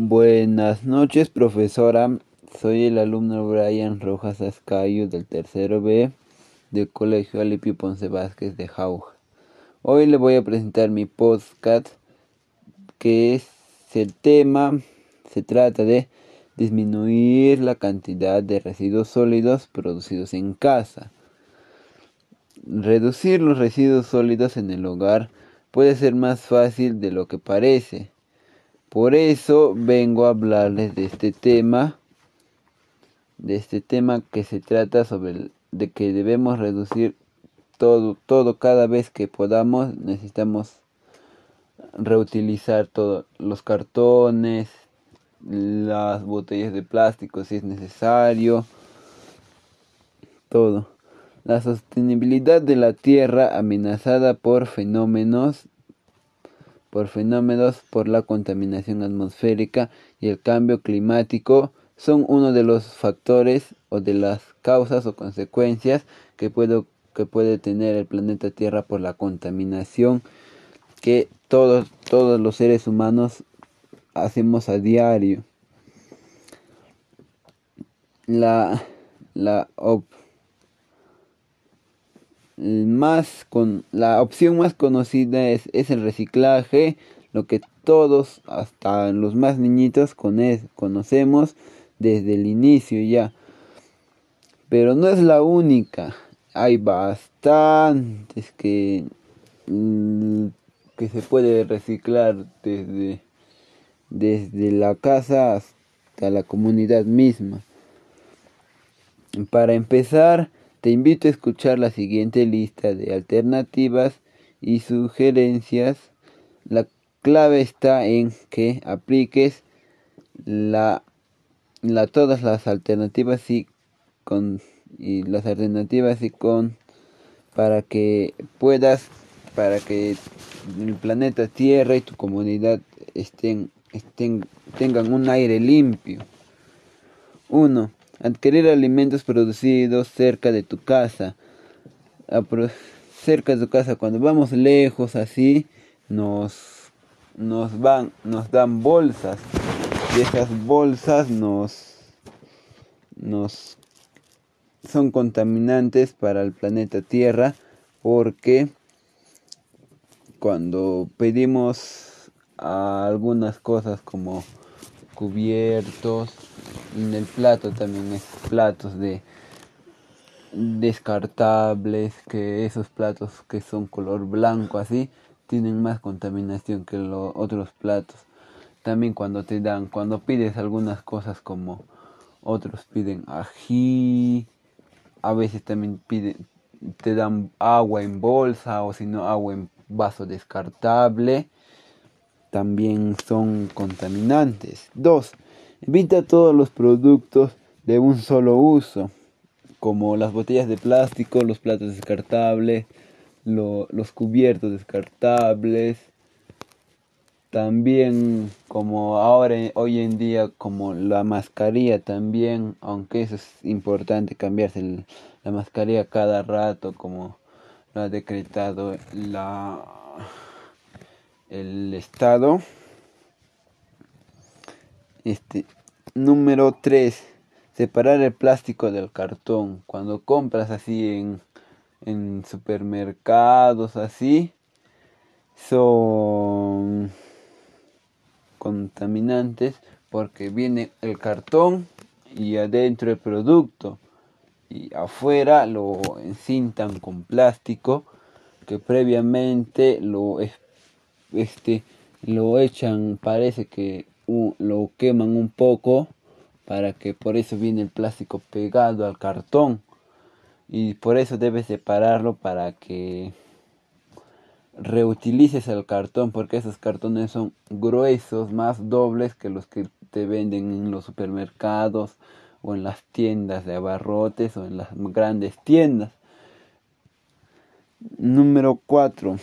Buenas noches, profesora. Soy el alumno Brian Rojas Ascayo del tercero B del Colegio Alipio Ponce Vázquez de Jauja. Hoy le voy a presentar mi podcast que es el tema, se trata de disminuir la cantidad de residuos sólidos producidos en casa. Reducir los residuos sólidos en el hogar puede ser más fácil de lo que parece. Por eso vengo a hablarles de este tema, de este tema que se trata sobre de que debemos reducir todo, todo cada vez que podamos, necesitamos reutilizar todos los cartones, las botellas de plástico si es necesario, todo. La sostenibilidad de la Tierra amenazada por fenómenos por fenómenos por la contaminación atmosférica y el cambio climático son uno de los factores o de las causas o consecuencias que, que puede tener el planeta Tierra por la contaminación que todos, todos los seres humanos hacemos a diario. La, la, más con, la opción más conocida es, es el reciclaje, lo que todos, hasta los más niñitos, conocemos desde el inicio ya. Pero no es la única. Hay bastantes que, mm, que se puede reciclar desde, desde la casa hasta la comunidad misma. Para empezar, te invito a escuchar la siguiente lista de alternativas y sugerencias. La clave está en que apliques la todas las alternativas y con y las alternativas y con para que puedas para que el planeta Tierra y tu comunidad estén, estén tengan un aire limpio. 1. Adquirir alimentos producidos cerca de tu casa. cerca de tu casa cuando vamos lejos así nos nos van nos dan bolsas y esas bolsas nos, nos son contaminantes para el planeta Tierra porque cuando pedimos algunas cosas como cubiertos en el plato también es platos de descartables que esos platos que son color blanco así tienen más contaminación que los otros platos también cuando te dan, cuando pides algunas cosas como otros piden ají, a veces también piden, te dan agua en bolsa o si no agua en vaso descartable, también son contaminantes. 2. Evita todos los productos de un solo uso, como las botellas de plástico, los platos descartables, los cubiertos descartables, también como ahora hoy en día como la mascarilla también aunque eso es importante cambiarse la mascarilla cada rato como lo ha decretado la el estado este número 3 separar el plástico del cartón. Cuando compras así en en supermercados así son contaminantes porque viene el cartón y adentro el producto. Y afuera lo encintan con plástico que previamente lo este lo echan parece que lo queman un poco para que por eso viene el plástico pegado al cartón y por eso debes separarlo para que reutilices el cartón porque esos cartones son gruesos, más dobles que los que te venden en los supermercados o en las tiendas de abarrotes o en las grandes tiendas. Número 4.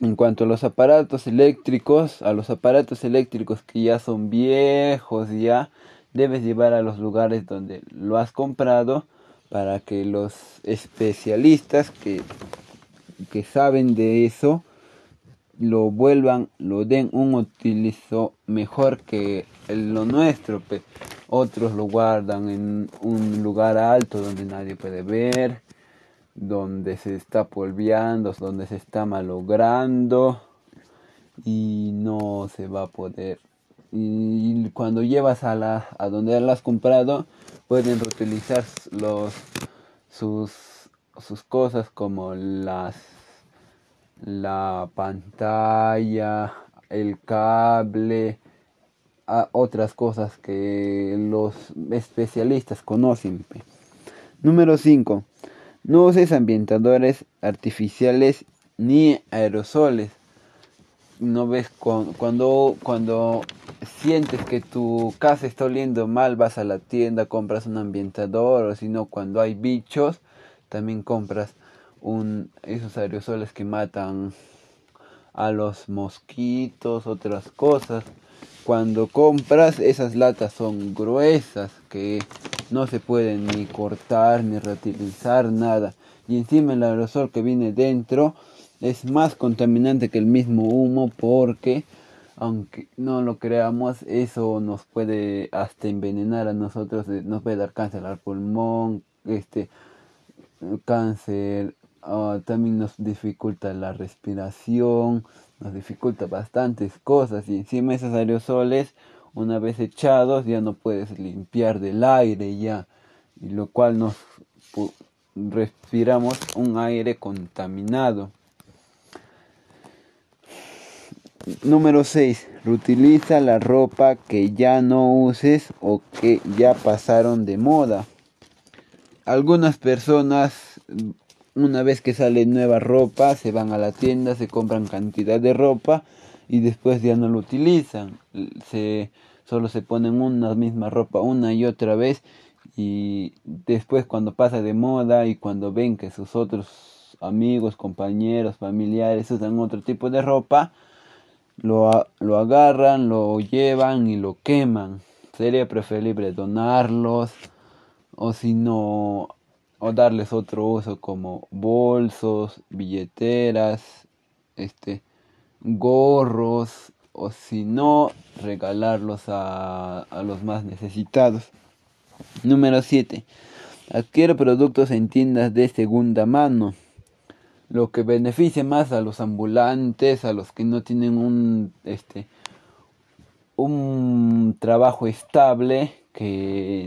En cuanto a los aparatos eléctricos, a los aparatos eléctricos que ya son viejos ya, debes llevar a los lugares donde lo has comprado para que los especialistas que que saben de eso lo vuelvan, lo den un utilizo mejor que lo nuestro. Otros lo guardan en un lugar alto donde nadie puede ver, donde se está polviando, donde se está malogrando y no se va a poder. Y cuando llevas a la a donde las has comprado, pueden reutilizar los sus sus cosas como las la pantalla, el cable, otras cosas que los especialistas conocen. Número 5. No uses ambientadores artificiales ni aerosoles. No ves cuando, cuando sientes que tu casa está oliendo mal, vas a la tienda, compras un ambientador, o si no, cuando hay bichos, también compras un, esos aerosoles que matan a los mosquitos, otras cosas. Cuando compras esas latas son gruesas que no se pueden ni cortar ni reutilizar nada. Y encima el aerosol que viene dentro es más contaminante que el mismo humo porque aunque no lo creamos, eso nos puede hasta envenenar a nosotros, eh, nos puede dar cáncer al pulmón, este cáncer Ah, también nos dificulta la respiración, nos dificulta bastantes cosas y encima esos aerosoles una vez echados ya no puedes limpiar del aire ya y lo cual nos respiramos un aire contaminado. Número 6. Reutiliza la ropa que ya no uses o que ya pasaron de moda. Algunas personas una vez que sale nueva ropa, se van a la tienda, se compran cantidad de ropa y después ya no lo utilizan. Se, solo se ponen una misma ropa una y otra vez y después cuando pasa de moda y cuando ven que sus otros amigos, compañeros, familiares usan otro tipo de ropa, lo, lo agarran, lo llevan y lo queman. Sería preferible donarlos o si no o darles otro uso como bolsos, billeteras, este, gorros o si no regalarlos a, a los más necesitados. Número 7. Adquiere productos en tiendas de segunda mano. Lo que beneficia más a los ambulantes, a los que no tienen un este un trabajo estable que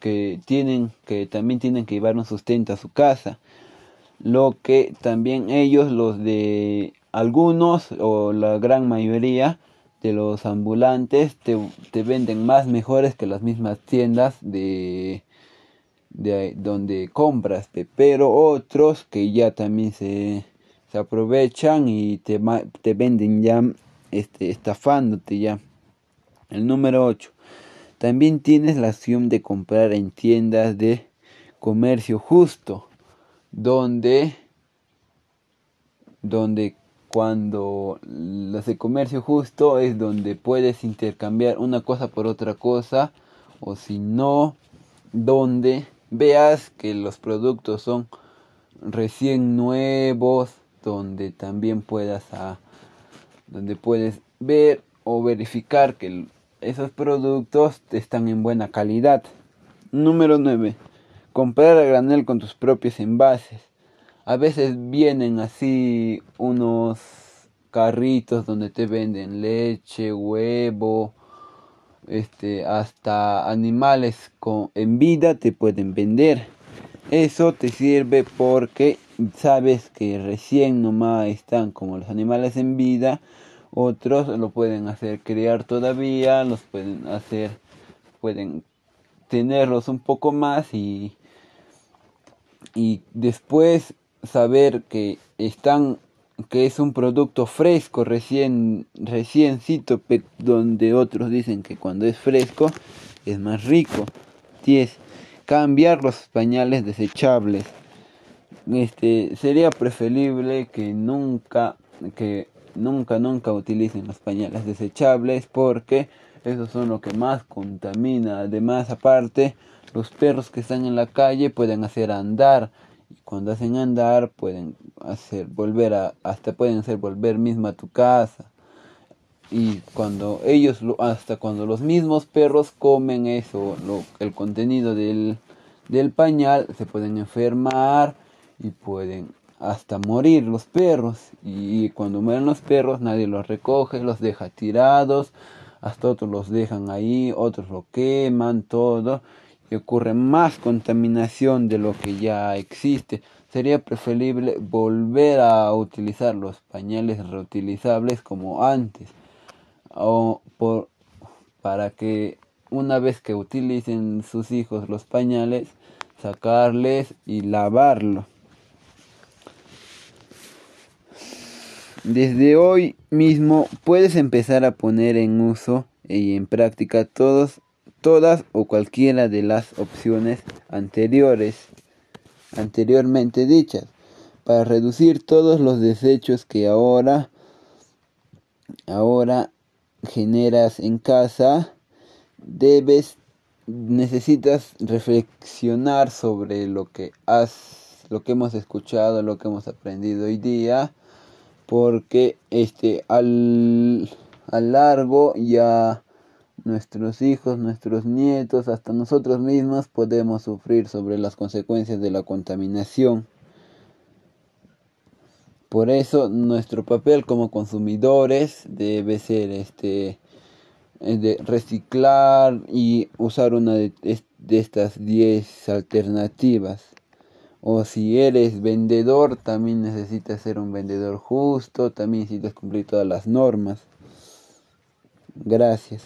que tienen que también tienen que llevar un sustento a su casa. Lo que también ellos los de algunos o la gran mayoría de los ambulantes te, te venden más mejores que las mismas tiendas de, de donde compras pero otros que ya también se, se aprovechan y te, te venden ya este, estafándote ya. El número 8 también tienes la opción de comprar en tiendas de comercio justo, donde, donde cuando las de comercio justo es donde puedes intercambiar una cosa por otra cosa, o si no, donde veas que los productos son recién nuevos, donde también puedas a, donde puedes ver o verificar que esos productos están en buena calidad. Número 9. Comprar a granel con tus propios envases. A veces vienen así unos carritos donde te venden leche, huevo, este, hasta animales con, en vida te pueden vender. Eso te sirve porque sabes que recién nomás están como los animales en vida otros lo pueden hacer criar todavía, los pueden hacer, pueden tenerlos un poco más y, y después saber que están que es un producto fresco, recién, reciencito, donde otros dicen que cuando es fresco es más rico. 10. Cambiar los pañales desechables. Este, sería preferible que nunca, que nunca, nunca utilicen los pañales desechables porque esos son lo que más contamina. Además, aparte, los perros que están en la calle pueden hacer andar y cuando hacen andar pueden hacer volver a hasta pueden hacer volver misma a tu casa y cuando ellos hasta cuando los mismos perros comen eso lo, el contenido del, del pañal se pueden enfermar y pueden hasta morir los perros. Y cuando mueren los perros nadie los recoge los deja tirados hasta otros los dejan ahí otros lo queman todo. Y ocurre más contaminación de lo que ya existe. Sería preferible volver a utilizar los pañales reutilizables como antes. O por, para que una vez que utilicen sus hijos los pañales sacarles y lavarlo Desde hoy mismo puedes empezar a poner en uso y en práctica todos, todas o cualquiera de las opciones anteriores, anteriormente dichas, para reducir todos los desechos que ahora, ahora generas en casa. Debes, necesitas reflexionar sobre lo que has, lo que hemos escuchado, lo que hemos aprendido hoy día porque este al, largo ya nuestros hijos, nuestros nietos, hasta nosotros mismos podemos sufrir sobre las consecuencias de la contaminación. Por eso nuestro papel como consumidores debe ser este de reciclar y usar una de, de estas 10 alternativas. O si eres vendedor, también necesitas ser un vendedor justo, también necesitas cumplir todas las normas. Gracias.